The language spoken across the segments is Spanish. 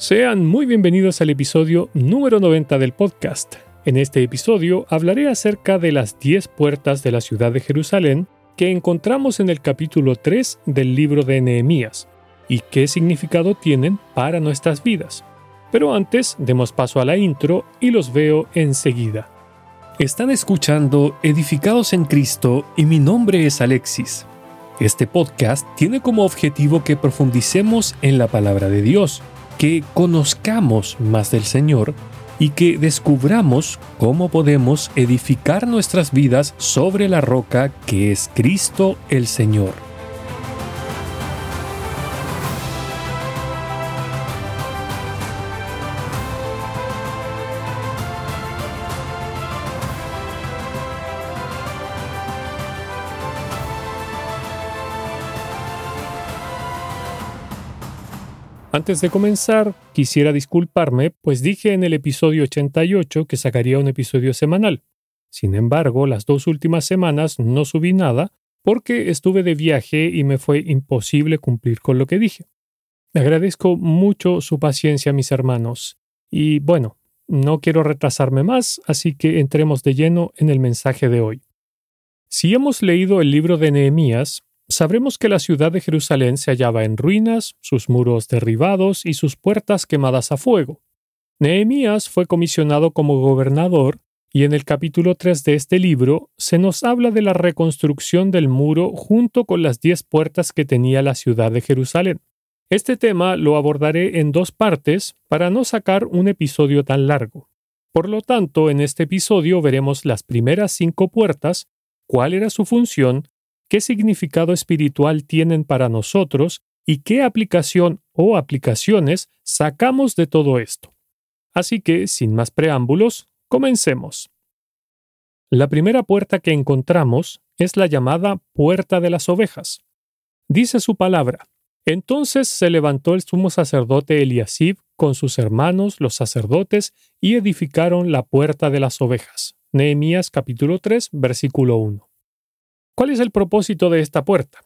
Sean muy bienvenidos al episodio número 90 del podcast. En este episodio hablaré acerca de las 10 puertas de la ciudad de Jerusalén que encontramos en el capítulo 3 del libro de Nehemías y qué significado tienen para nuestras vidas. Pero antes, demos paso a la intro y los veo enseguida. Están escuchando Edificados en Cristo y mi nombre es Alexis. Este podcast tiene como objetivo que profundicemos en la palabra de Dios que conozcamos más del Señor y que descubramos cómo podemos edificar nuestras vidas sobre la roca que es Cristo el Señor. Antes de comenzar, quisiera disculparme, pues dije en el episodio 88 que sacaría un episodio semanal. Sin embargo, las dos últimas semanas no subí nada porque estuve de viaje y me fue imposible cumplir con lo que dije. Agradezco mucho su paciencia, mis hermanos. Y bueno, no quiero retrasarme más, así que entremos de lleno en el mensaje de hoy. Si hemos leído el libro de Nehemías, sabremos que la ciudad de Jerusalén se hallaba en ruinas, sus muros derribados y sus puertas quemadas a fuego. Nehemías fue comisionado como gobernador y en el capítulo 3 de este libro se nos habla de la reconstrucción del muro junto con las diez puertas que tenía la ciudad de Jerusalén. Este tema lo abordaré en dos partes para no sacar un episodio tan largo. Por lo tanto, en este episodio veremos las primeras cinco puertas, cuál era su función qué significado espiritual tienen para nosotros y qué aplicación o aplicaciones sacamos de todo esto. Así que, sin más preámbulos, comencemos. La primera puerta que encontramos es la llamada Puerta de las Ovejas. Dice su palabra. Entonces se levantó el sumo sacerdote Eliasib con sus hermanos los sacerdotes y edificaron la puerta de las ovejas. Nehemías capítulo 3 versículo 1. ¿Cuál es el propósito de esta puerta?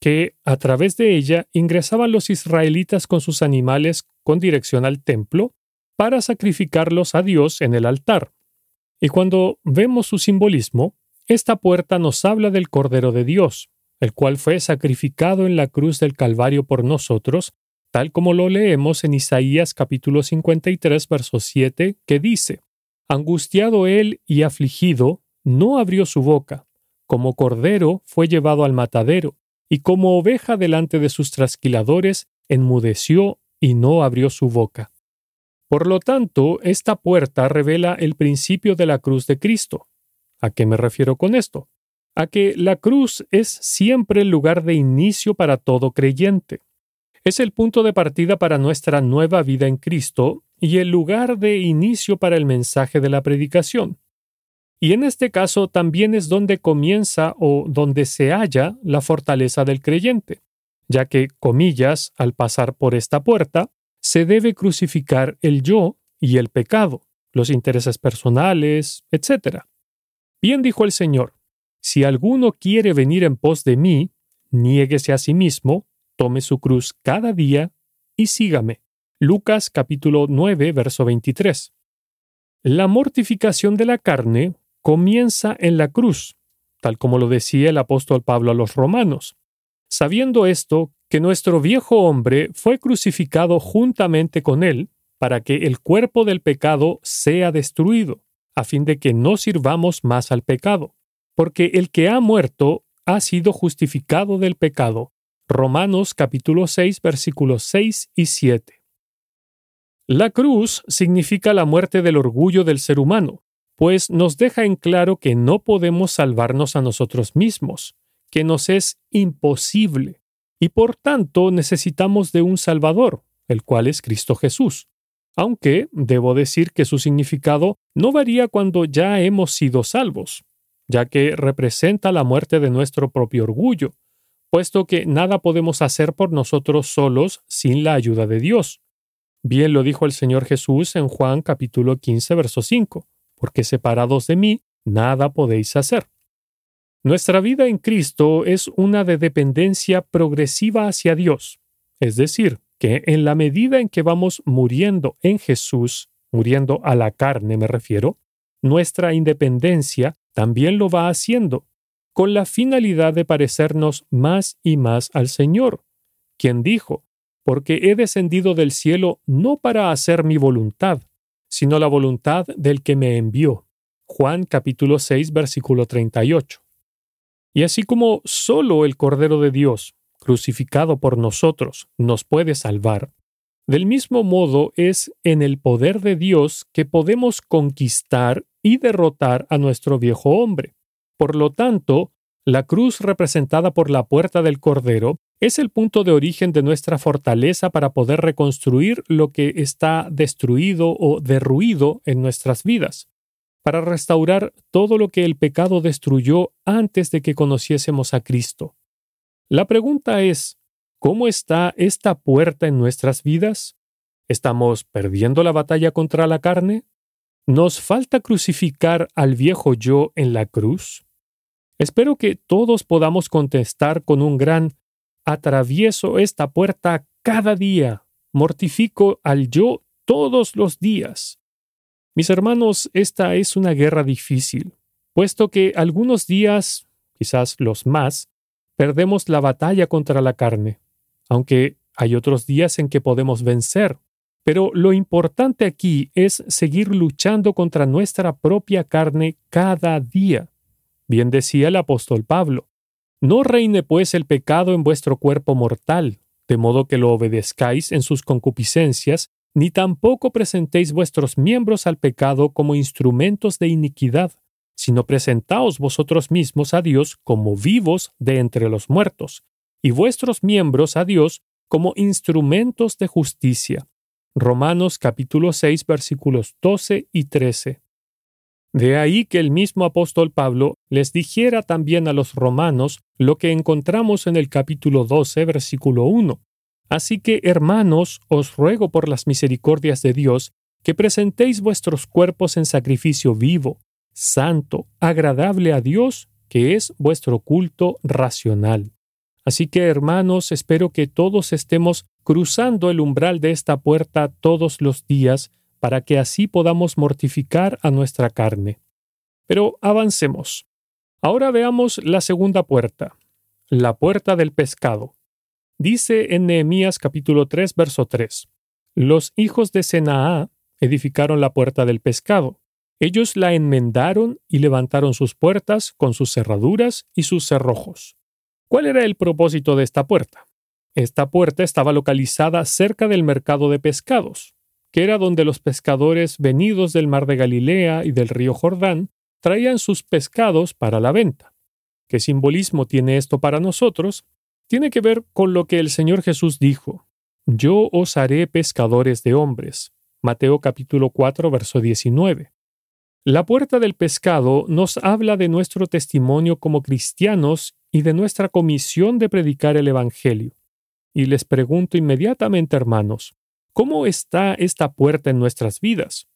Que a través de ella ingresaban los israelitas con sus animales con dirección al templo para sacrificarlos a Dios en el altar. Y cuando vemos su simbolismo, esta puerta nos habla del Cordero de Dios, el cual fue sacrificado en la cruz del Calvario por nosotros, tal como lo leemos en Isaías capítulo 53, verso 7, que dice, Angustiado él y afligido, no abrió su boca, como cordero fue llevado al matadero, y como oveja delante de sus trasquiladores, enmudeció y no abrió su boca. Por lo tanto, esta puerta revela el principio de la cruz de Cristo. ¿A qué me refiero con esto? A que la cruz es siempre el lugar de inicio para todo creyente. Es el punto de partida para nuestra nueva vida en Cristo y el lugar de inicio para el mensaje de la predicación. Y en este caso también es donde comienza o donde se halla la fortaleza del creyente, ya que, comillas, al pasar por esta puerta, se debe crucificar el yo y el pecado, los intereses personales, etc. Bien dijo el Señor, si alguno quiere venir en pos de mí, niéguese a sí mismo, tome su cruz cada día y sígame. Lucas capítulo 9, verso 23. La mortificación de la carne comienza en la cruz, tal como lo decía el apóstol Pablo a los romanos. Sabiendo esto, que nuestro viejo hombre fue crucificado juntamente con él, para que el cuerpo del pecado sea destruido, a fin de que no sirvamos más al pecado, porque el que ha muerto ha sido justificado del pecado. Romanos capítulo 6 versículos 6 y 7. La cruz significa la muerte del orgullo del ser humano, pues nos deja en claro que no podemos salvarnos a nosotros mismos, que nos es imposible, y por tanto necesitamos de un Salvador, el cual es Cristo Jesús. Aunque debo decir que su significado no varía cuando ya hemos sido salvos, ya que representa la muerte de nuestro propio orgullo, puesto que nada podemos hacer por nosotros solos sin la ayuda de Dios. Bien lo dijo el Señor Jesús en Juan capítulo 15, verso 5 porque separados de mí, nada podéis hacer. Nuestra vida en Cristo es una de dependencia progresiva hacia Dios, es decir, que en la medida en que vamos muriendo en Jesús, muriendo a la carne me refiero, nuestra independencia también lo va haciendo, con la finalidad de parecernos más y más al Señor, quien dijo, porque he descendido del cielo no para hacer mi voluntad, sino la voluntad del que me envió. Juan capítulo 6 versículo 38. Y así como solo el Cordero de Dios, crucificado por nosotros, nos puede salvar, del mismo modo es en el poder de Dios que podemos conquistar y derrotar a nuestro viejo hombre. Por lo tanto, la cruz representada por la puerta del Cordero es el punto de origen de nuestra fortaleza para poder reconstruir lo que está destruido o derruido en nuestras vidas para restaurar todo lo que el pecado destruyó antes de que conociésemos a Cristo. La pregunta es, ¿cómo está esta puerta en nuestras vidas? ¿Estamos perdiendo la batalla contra la carne? ¿Nos falta crucificar al viejo yo en la cruz? Espero que todos podamos contestar con un gran atravieso esta puerta cada día, mortifico al yo todos los días. Mis hermanos, esta es una guerra difícil, puesto que algunos días, quizás los más, perdemos la batalla contra la carne, aunque hay otros días en que podemos vencer. Pero lo importante aquí es seguir luchando contra nuestra propia carne cada día. Bien decía el apóstol Pablo, no reine pues el pecado en vuestro cuerpo mortal, de modo que lo obedezcáis en sus concupiscencias, ni tampoco presentéis vuestros miembros al pecado como instrumentos de iniquidad, sino presentaos vosotros mismos a Dios como vivos de entre los muertos, y vuestros miembros a Dios como instrumentos de justicia. Romanos capítulo 6 versículos 12 y 13. De ahí que el mismo apóstol Pablo les dijera también a los romanos lo que encontramos en el capítulo 12 versículo 1, Así que, hermanos, os ruego por las misericordias de Dios, que presentéis vuestros cuerpos en sacrificio vivo, santo, agradable a Dios, que es vuestro culto racional. Así que, hermanos, espero que todos estemos cruzando el umbral de esta puerta todos los días, para que así podamos mortificar a nuestra carne. Pero avancemos. Ahora veamos la segunda puerta, la puerta del pescado. Dice en Nehemías capítulo 3, verso 3, Los hijos de Senaá edificaron la puerta del pescado. Ellos la enmendaron y levantaron sus puertas con sus cerraduras y sus cerrojos. ¿Cuál era el propósito de esta puerta? Esta puerta estaba localizada cerca del mercado de pescados, que era donde los pescadores venidos del mar de Galilea y del río Jordán traían sus pescados para la venta. ¿Qué simbolismo tiene esto para nosotros? tiene que ver con lo que el Señor Jesús dijo, Yo os haré pescadores de hombres. Mateo capítulo 4, verso 19. La puerta del pescado nos habla de nuestro testimonio como cristianos y de nuestra comisión de predicar el Evangelio. Y les pregunto inmediatamente, hermanos, ¿cómo está esta puerta en nuestras vidas?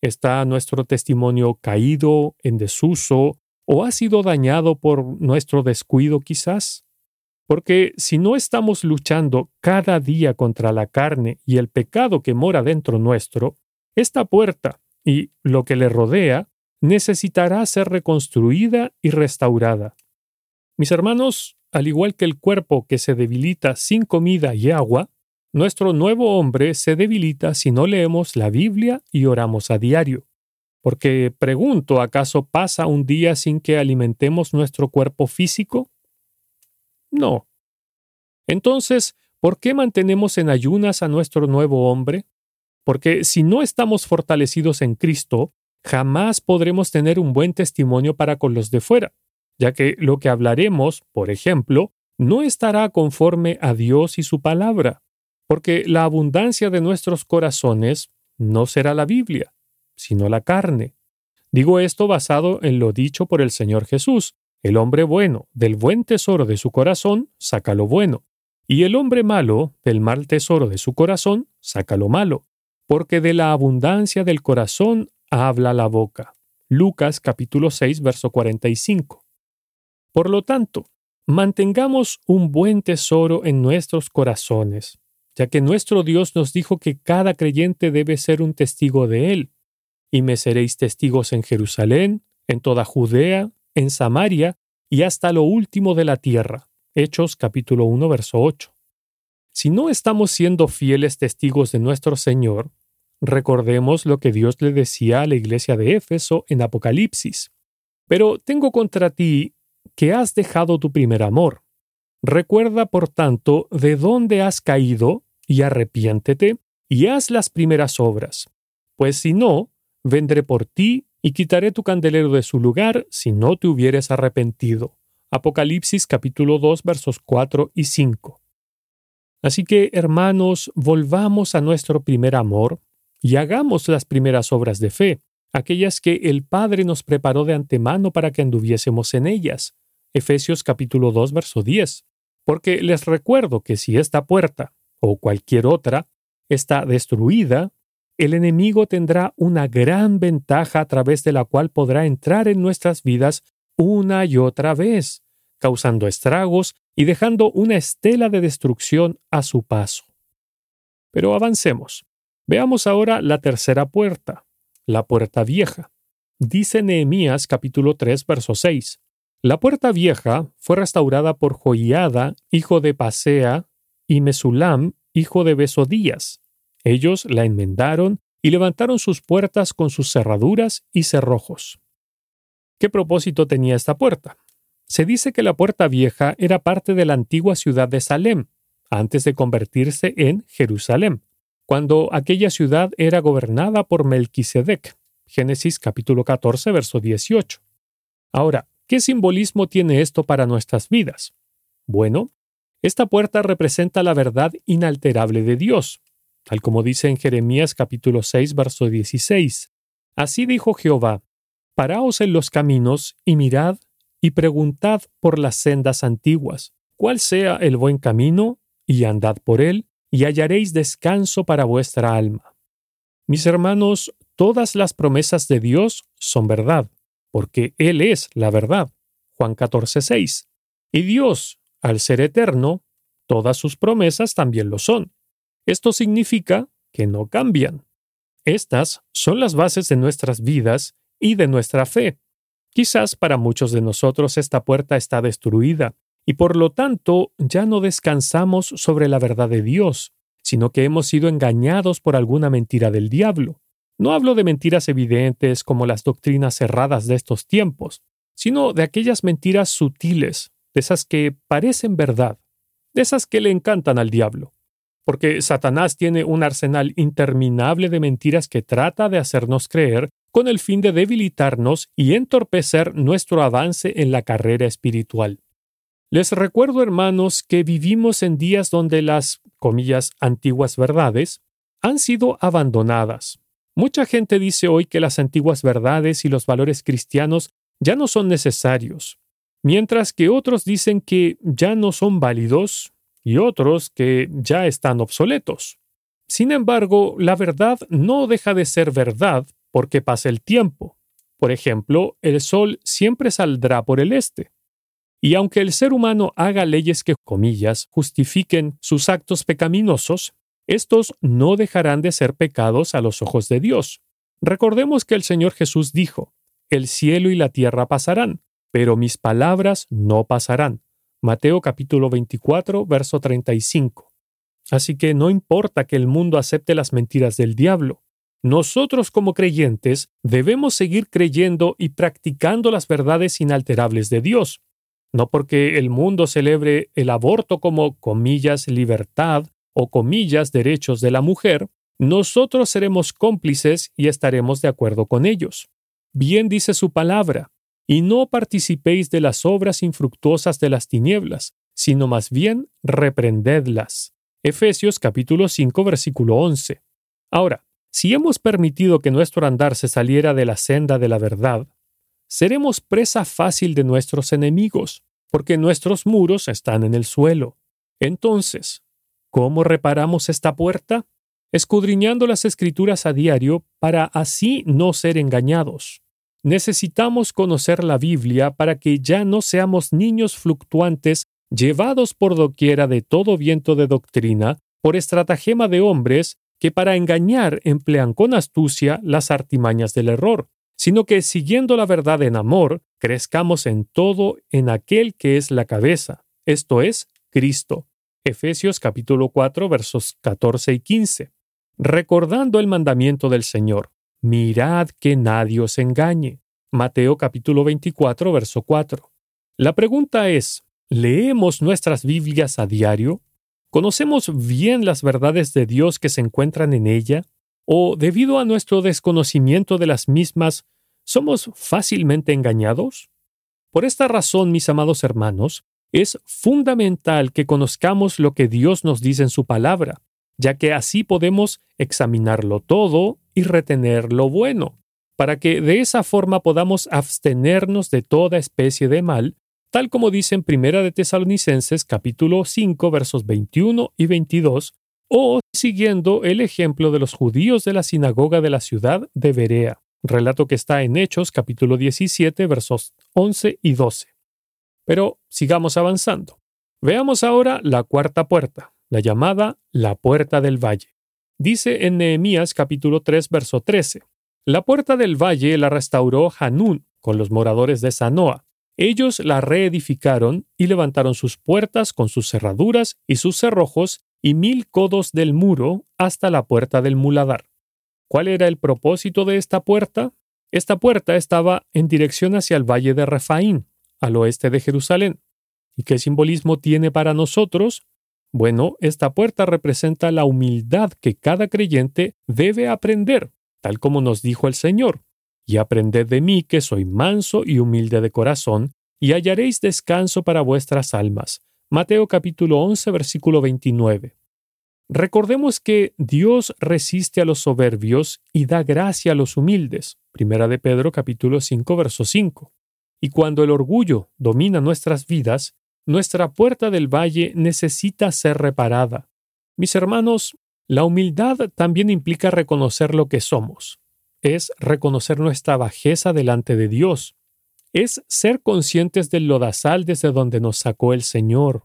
¿Está nuestro testimonio caído, en desuso, o ha sido dañado por nuestro descuido quizás? Porque si no estamos luchando cada día contra la carne y el pecado que mora dentro nuestro, esta puerta y lo que le rodea necesitará ser reconstruida y restaurada. Mis hermanos, al igual que el cuerpo que se debilita sin comida y agua, nuestro nuevo hombre se debilita si no leemos la Biblia y oramos a diario. Porque pregunto, ¿acaso pasa un día sin que alimentemos nuestro cuerpo físico? No. Entonces, ¿por qué mantenemos en ayunas a nuestro nuevo hombre? Porque si no estamos fortalecidos en Cristo, jamás podremos tener un buen testimonio para con los de fuera, ya que lo que hablaremos, por ejemplo, no estará conforme a Dios y su palabra, porque la abundancia de nuestros corazones no será la Biblia, sino la carne. Digo esto basado en lo dicho por el Señor Jesús, el hombre bueno, del buen tesoro de su corazón, saca lo bueno, y el hombre malo, del mal tesoro de su corazón, saca lo malo, porque de la abundancia del corazón habla la boca. Lucas capítulo 6, verso 45. Por lo tanto, mantengamos un buen tesoro en nuestros corazones, ya que nuestro Dios nos dijo que cada creyente debe ser un testigo de Él. Y me seréis testigos en Jerusalén, en toda Judea, en Samaria y hasta lo último de la tierra. Hechos capítulo 1, verso 8. Si no estamos siendo fieles testigos de nuestro Señor, recordemos lo que Dios le decía a la iglesia de Éfeso en Apocalipsis. Pero tengo contra ti que has dejado tu primer amor. Recuerda, por tanto, de dónde has caído, y arrepiéntete, y haz las primeras obras. Pues si no, vendré por ti y quitaré tu candelero de su lugar si no te hubieres arrepentido. Apocalipsis capítulo 2 versos 4 y 5. Así que, hermanos, volvamos a nuestro primer amor y hagamos las primeras obras de fe, aquellas que el Padre nos preparó de antemano para que anduviésemos en ellas. Efesios capítulo 2 verso 10 porque les recuerdo que si esta puerta, o cualquier otra, está destruida, el enemigo tendrá una gran ventaja a través de la cual podrá entrar en nuestras vidas una y otra vez, causando estragos y dejando una estela de destrucción a su paso. Pero avancemos. Veamos ahora la tercera puerta, la puerta vieja. Dice Nehemías capítulo 3, verso 6. La puerta vieja fue restaurada por Joiada, hijo de Pasea, y Mesulam, hijo de Besodías. Ellos la enmendaron y levantaron sus puertas con sus cerraduras y cerrojos. ¿Qué propósito tenía esta puerta? Se dice que la puerta vieja era parte de la antigua ciudad de Salem, antes de convertirse en Jerusalén, cuando aquella ciudad era gobernada por Melquisedec. Génesis capítulo 14, verso 18. Ahora, ¿Qué simbolismo tiene esto para nuestras vidas? Bueno, esta puerta representa la verdad inalterable de Dios, tal como dice en Jeremías capítulo 6, verso 16. Así dijo Jehová, Paraos en los caminos y mirad y preguntad por las sendas antiguas, cuál sea el buen camino, y andad por él, y hallaréis descanso para vuestra alma. Mis hermanos, todas las promesas de Dios son verdad porque Él es la verdad. Juan 14, 6. Y Dios, al ser eterno, todas sus promesas también lo son. Esto significa que no cambian. Estas son las bases de nuestras vidas y de nuestra fe. Quizás para muchos de nosotros esta puerta está destruida y por lo tanto ya no descansamos sobre la verdad de Dios, sino que hemos sido engañados por alguna mentira del diablo. No hablo de mentiras evidentes como las doctrinas cerradas de estos tiempos, sino de aquellas mentiras sutiles, de esas que parecen verdad, de esas que le encantan al diablo. Porque Satanás tiene un arsenal interminable de mentiras que trata de hacernos creer con el fin de debilitarnos y entorpecer nuestro avance en la carrera espiritual. Les recuerdo, hermanos, que vivimos en días donde las, comillas, antiguas verdades han sido abandonadas, Mucha gente dice hoy que las antiguas verdades y los valores cristianos ya no son necesarios, mientras que otros dicen que ya no son válidos y otros que ya están obsoletos. Sin embargo, la verdad no deja de ser verdad porque pasa el tiempo. Por ejemplo, el sol siempre saldrá por el este. Y aunque el ser humano haga leyes que, comillas, justifiquen sus actos pecaminosos, estos no dejarán de ser pecados a los ojos de Dios. Recordemos que el Señor Jesús dijo, El cielo y la tierra pasarán, pero mis palabras no pasarán. Mateo capítulo 24, verso 35. Así que no importa que el mundo acepte las mentiras del diablo, nosotros como creyentes debemos seguir creyendo y practicando las verdades inalterables de Dios. No porque el mundo celebre el aborto como, comillas, libertad o comillas derechos de la mujer, nosotros seremos cómplices y estaremos de acuerdo con ellos. Bien dice su palabra, y no participéis de las obras infructuosas de las tinieblas, sino más bien reprendedlas. Efesios capítulo 5 versículo 11. Ahora, si hemos permitido que nuestro andar se saliera de la senda de la verdad, seremos presa fácil de nuestros enemigos, porque nuestros muros están en el suelo. Entonces, ¿Cómo reparamos esta puerta? Escudriñando las escrituras a diario para así no ser engañados. Necesitamos conocer la Biblia para que ya no seamos niños fluctuantes llevados por doquiera de todo viento de doctrina por estratagema de hombres que para engañar emplean con astucia las artimañas del error, sino que siguiendo la verdad en amor, crezcamos en todo en aquel que es la cabeza, esto es, Cristo. Efesios capítulo 4 versos 14 y 15. Recordando el mandamiento del Señor, mirad que nadie os engañe. Mateo capítulo 24 verso 4. La pregunta es, ¿leemos nuestras Biblias a diario? ¿Conocemos bien las verdades de Dios que se encuentran en ella? ¿O debido a nuestro desconocimiento de las mismas, somos fácilmente engañados? Por esta razón, mis amados hermanos, es fundamental que conozcamos lo que Dios nos dice en su palabra, ya que así podemos examinarlo todo y retener lo bueno, para que de esa forma podamos abstenernos de toda especie de mal, tal como dice en Primera de Tesalonicenses capítulo 5 versos 21 y 22, o siguiendo el ejemplo de los judíos de la sinagoga de la ciudad de Berea, relato que está en Hechos capítulo 17 versos 11 y 12. Pero sigamos avanzando. Veamos ahora la cuarta puerta, la llamada la puerta del valle. Dice en Nehemías capítulo 3 verso 13, La puerta del valle la restauró Hanún con los moradores de Sanoa. Ellos la reedificaron y levantaron sus puertas con sus cerraduras y sus cerrojos y mil codos del muro hasta la puerta del muladar. ¿Cuál era el propósito de esta puerta? Esta puerta estaba en dirección hacia el valle de Refaín, al oeste de Jerusalén. ¿Y qué simbolismo tiene para nosotros? Bueno, esta puerta representa la humildad que cada creyente debe aprender, tal como nos dijo el Señor. Y aprended de mí que soy manso y humilde de corazón, y hallaréis descanso para vuestras almas. Mateo capítulo 11 versículo 29. Recordemos que Dios resiste a los soberbios y da gracia a los humildes. Primera de Pedro capítulo 5 verso 5. Y cuando el orgullo domina nuestras vidas, nuestra puerta del valle necesita ser reparada. Mis hermanos, la humildad también implica reconocer lo que somos. Es reconocer nuestra bajeza delante de Dios. Es ser conscientes del lodazal desde donde nos sacó el Señor.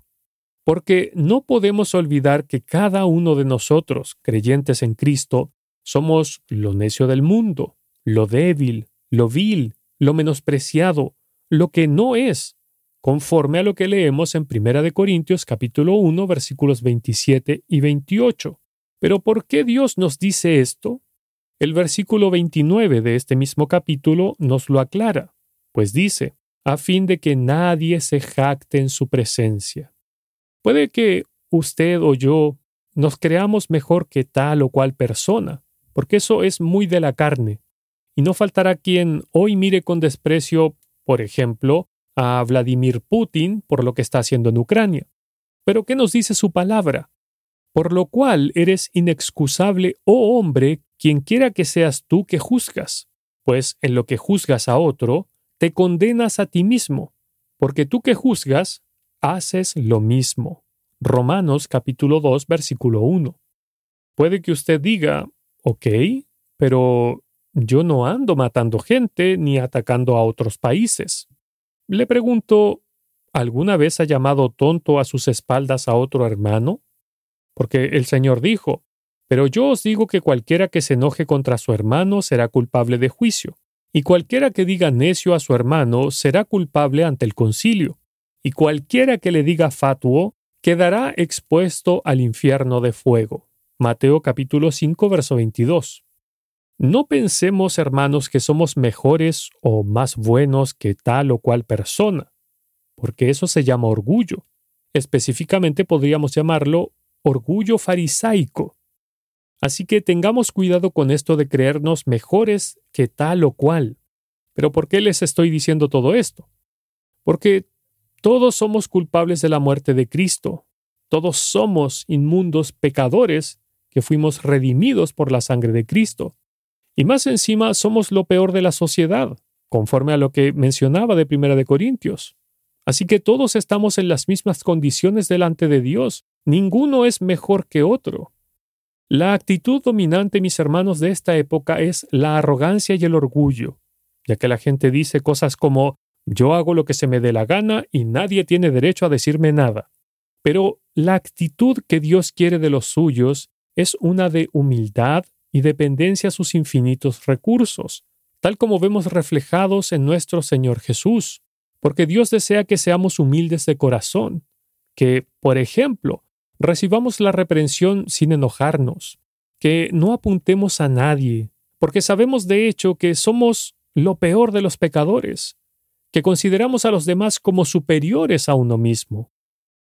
Porque no podemos olvidar que cada uno de nosotros, creyentes en Cristo, somos lo necio del mundo, lo débil, lo vil, lo menospreciado, lo que no es, conforme a lo que leemos en 1 de Corintios capítulo 1 versículos 27 y 28. Pero ¿por qué Dios nos dice esto? El versículo 29 de este mismo capítulo nos lo aclara, pues dice, a fin de que nadie se jacte en su presencia. Puede que usted o yo nos creamos mejor que tal o cual persona, porque eso es muy de la carne, y no faltará quien hoy mire con desprecio por ejemplo, a Vladimir Putin por lo que está haciendo en Ucrania. Pero ¿qué nos dice su palabra? Por lo cual eres inexcusable, oh hombre, quien quiera que seas tú que juzgas, pues en lo que juzgas a otro, te condenas a ti mismo, porque tú que juzgas, haces lo mismo. Romanos capítulo 2, versículo 1. Puede que usted diga, ok, pero yo no ando matando gente ni atacando a otros países. Le pregunto, ¿alguna vez ha llamado tonto a sus espaldas a otro hermano? Porque el Señor dijo, pero yo os digo que cualquiera que se enoje contra su hermano será culpable de juicio, y cualquiera que diga necio a su hermano será culpable ante el concilio, y cualquiera que le diga fatuo quedará expuesto al infierno de fuego. Mateo capítulo 5 verso 22. No pensemos, hermanos, que somos mejores o más buenos que tal o cual persona, porque eso se llama orgullo. Específicamente podríamos llamarlo orgullo farisaico. Así que tengamos cuidado con esto de creernos mejores que tal o cual. Pero ¿por qué les estoy diciendo todo esto? Porque todos somos culpables de la muerte de Cristo. Todos somos inmundos pecadores que fuimos redimidos por la sangre de Cristo. Y más encima somos lo peor de la sociedad, conforme a lo que mencionaba de Primera de Corintios. Así que todos estamos en las mismas condiciones delante de Dios. Ninguno es mejor que otro. La actitud dominante, mis hermanos, de esta época es la arrogancia y el orgullo, ya que la gente dice cosas como yo hago lo que se me dé la gana y nadie tiene derecho a decirme nada. Pero la actitud que Dios quiere de los suyos es una de humildad y dependencia a sus infinitos recursos, tal como vemos reflejados en nuestro Señor Jesús, porque Dios desea que seamos humildes de corazón, que, por ejemplo, recibamos la reprensión sin enojarnos, que no apuntemos a nadie, porque sabemos de hecho que somos lo peor de los pecadores, que consideramos a los demás como superiores a uno mismo.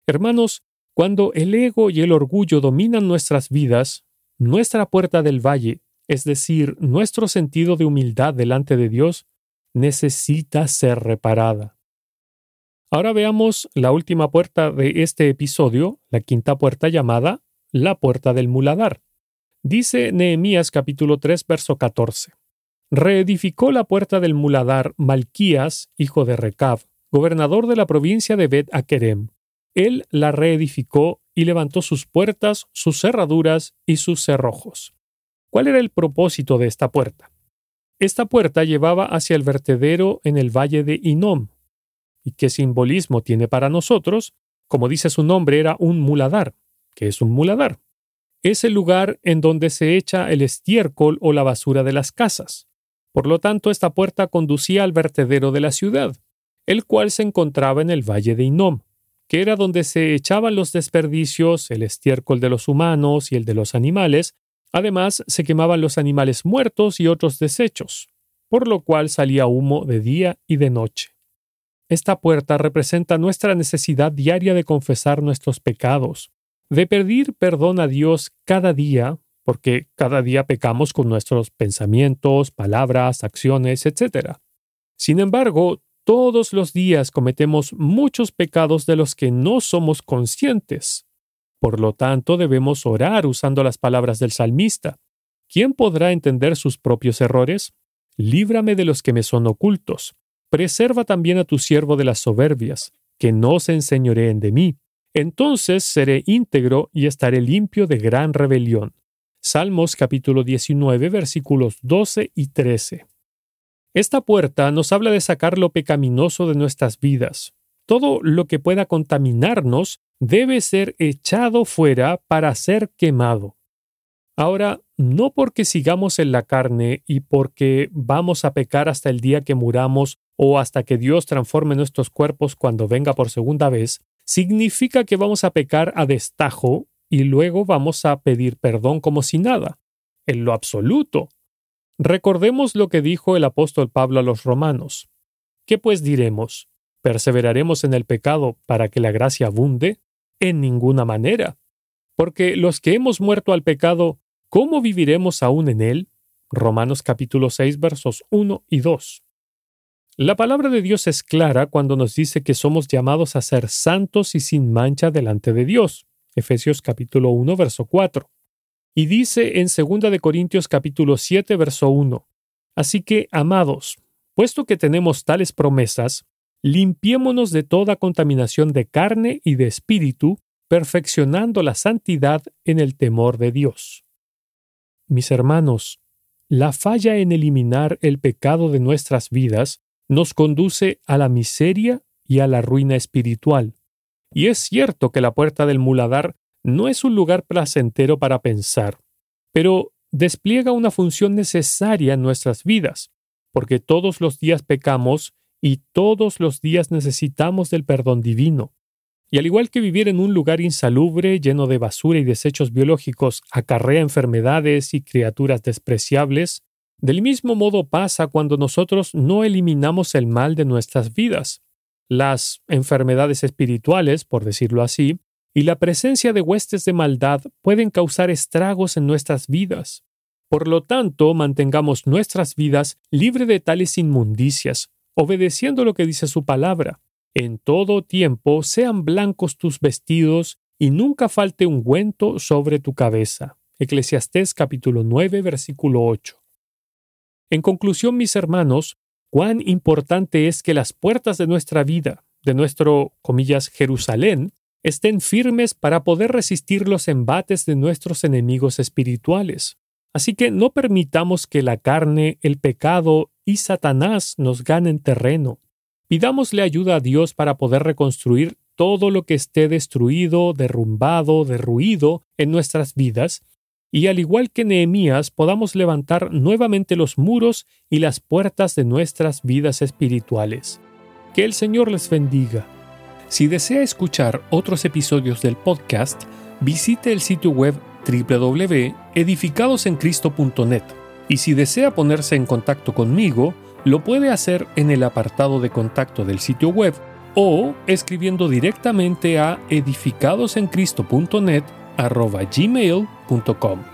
Hermanos, cuando el ego y el orgullo dominan nuestras vidas, nuestra puerta del valle, es decir, nuestro sentido de humildad delante de Dios, necesita ser reparada. Ahora veamos la última puerta de este episodio, la quinta puerta llamada la puerta del muladar. Dice Nehemías capítulo 3 verso 14. Reedificó la puerta del muladar Malquías, hijo de Recab, gobernador de la provincia de Bet Akerem. Él la reedificó y levantó sus puertas, sus cerraduras y sus cerrojos. ¿Cuál era el propósito de esta puerta? Esta puerta llevaba hacia el vertedero en el valle de Inom. ¿Y qué simbolismo tiene para nosotros? Como dice su nombre, era un muladar. ¿Qué es un muladar? Es el lugar en donde se echa el estiércol o la basura de las casas. Por lo tanto, esta puerta conducía al vertedero de la ciudad, el cual se encontraba en el valle de Inom, que era donde se echaban los desperdicios, el estiércol de los humanos y el de los animales, además se quemaban los animales muertos y otros desechos, por lo cual salía humo de día y de noche. Esta puerta representa nuestra necesidad diaria de confesar nuestros pecados, de pedir perdón a Dios cada día porque cada día pecamos con nuestros pensamientos, palabras, acciones, etc. Sin embargo, todos los días cometemos muchos pecados de los que no somos conscientes. Por lo tanto, debemos orar usando las palabras del salmista. ¿Quién podrá entender sus propios errores? Líbrame de los que me son ocultos. Preserva también a tu siervo de las soberbias, que no se enseñoreen de mí. Entonces seré íntegro y estaré limpio de gran rebelión. Salmos capítulo 19 versículos 12 y 13. Esta puerta nos habla de sacar lo pecaminoso de nuestras vidas. Todo lo que pueda contaminarnos debe ser echado fuera para ser quemado. Ahora, no porque sigamos en la carne y porque vamos a pecar hasta el día que muramos o hasta que Dios transforme nuestros cuerpos cuando venga por segunda vez, significa que vamos a pecar a destajo y luego vamos a pedir perdón como si nada, en lo absoluto. Recordemos lo que dijo el apóstol Pablo a los romanos. ¿Qué pues diremos? ¿Perseveraremos en el pecado para que la gracia abunde? En ninguna manera. Porque los que hemos muerto al pecado, ¿cómo viviremos aún en él? Romanos capítulo 6 versos 1 y 2. La palabra de Dios es clara cuando nos dice que somos llamados a ser santos y sin mancha delante de Dios. Efesios capítulo 1, verso 4. Y dice en 2 de Corintios capítulo 7, verso 1. Así que, amados, puesto que tenemos tales promesas, limpiémonos de toda contaminación de carne y de espíritu, perfeccionando la santidad en el temor de Dios. Mis hermanos, la falla en eliminar el pecado de nuestras vidas nos conduce a la miseria y a la ruina espiritual. Y es cierto que la puerta del muladar no es un lugar placentero para pensar, pero despliega una función necesaria en nuestras vidas, porque todos los días pecamos y todos los días necesitamos del perdón divino. Y al igual que vivir en un lugar insalubre, lleno de basura y desechos biológicos, acarrea enfermedades y criaturas despreciables, del mismo modo pasa cuando nosotros no eliminamos el mal de nuestras vidas. Las enfermedades espirituales, por decirlo así, y la presencia de huestes de maldad pueden causar estragos en nuestras vidas. Por lo tanto, mantengamos nuestras vidas libres de tales inmundicias, obedeciendo lo que dice su palabra. En todo tiempo sean blancos tus vestidos y nunca falte ungüento sobre tu cabeza. Eclesiastés capítulo 9 versículo 8. En conclusión, mis hermanos, cuán importante es que las puertas de nuestra vida, de nuestro, comillas, Jerusalén, estén firmes para poder resistir los embates de nuestros enemigos espirituales. Así que no permitamos que la carne, el pecado y Satanás nos ganen terreno. Pidámosle ayuda a Dios para poder reconstruir todo lo que esté destruido, derrumbado, derruido en nuestras vidas, y al igual que Nehemías podamos levantar nuevamente los muros y las puertas de nuestras vidas espirituales. Que el Señor les bendiga. Si desea escuchar otros episodios del podcast, visite el sitio web www.edificadosencristo.net y si desea ponerse en contacto conmigo, lo puede hacer en el apartado de contacto del sitio web o escribiendo directamente a edificadosencristo.net gmail.com.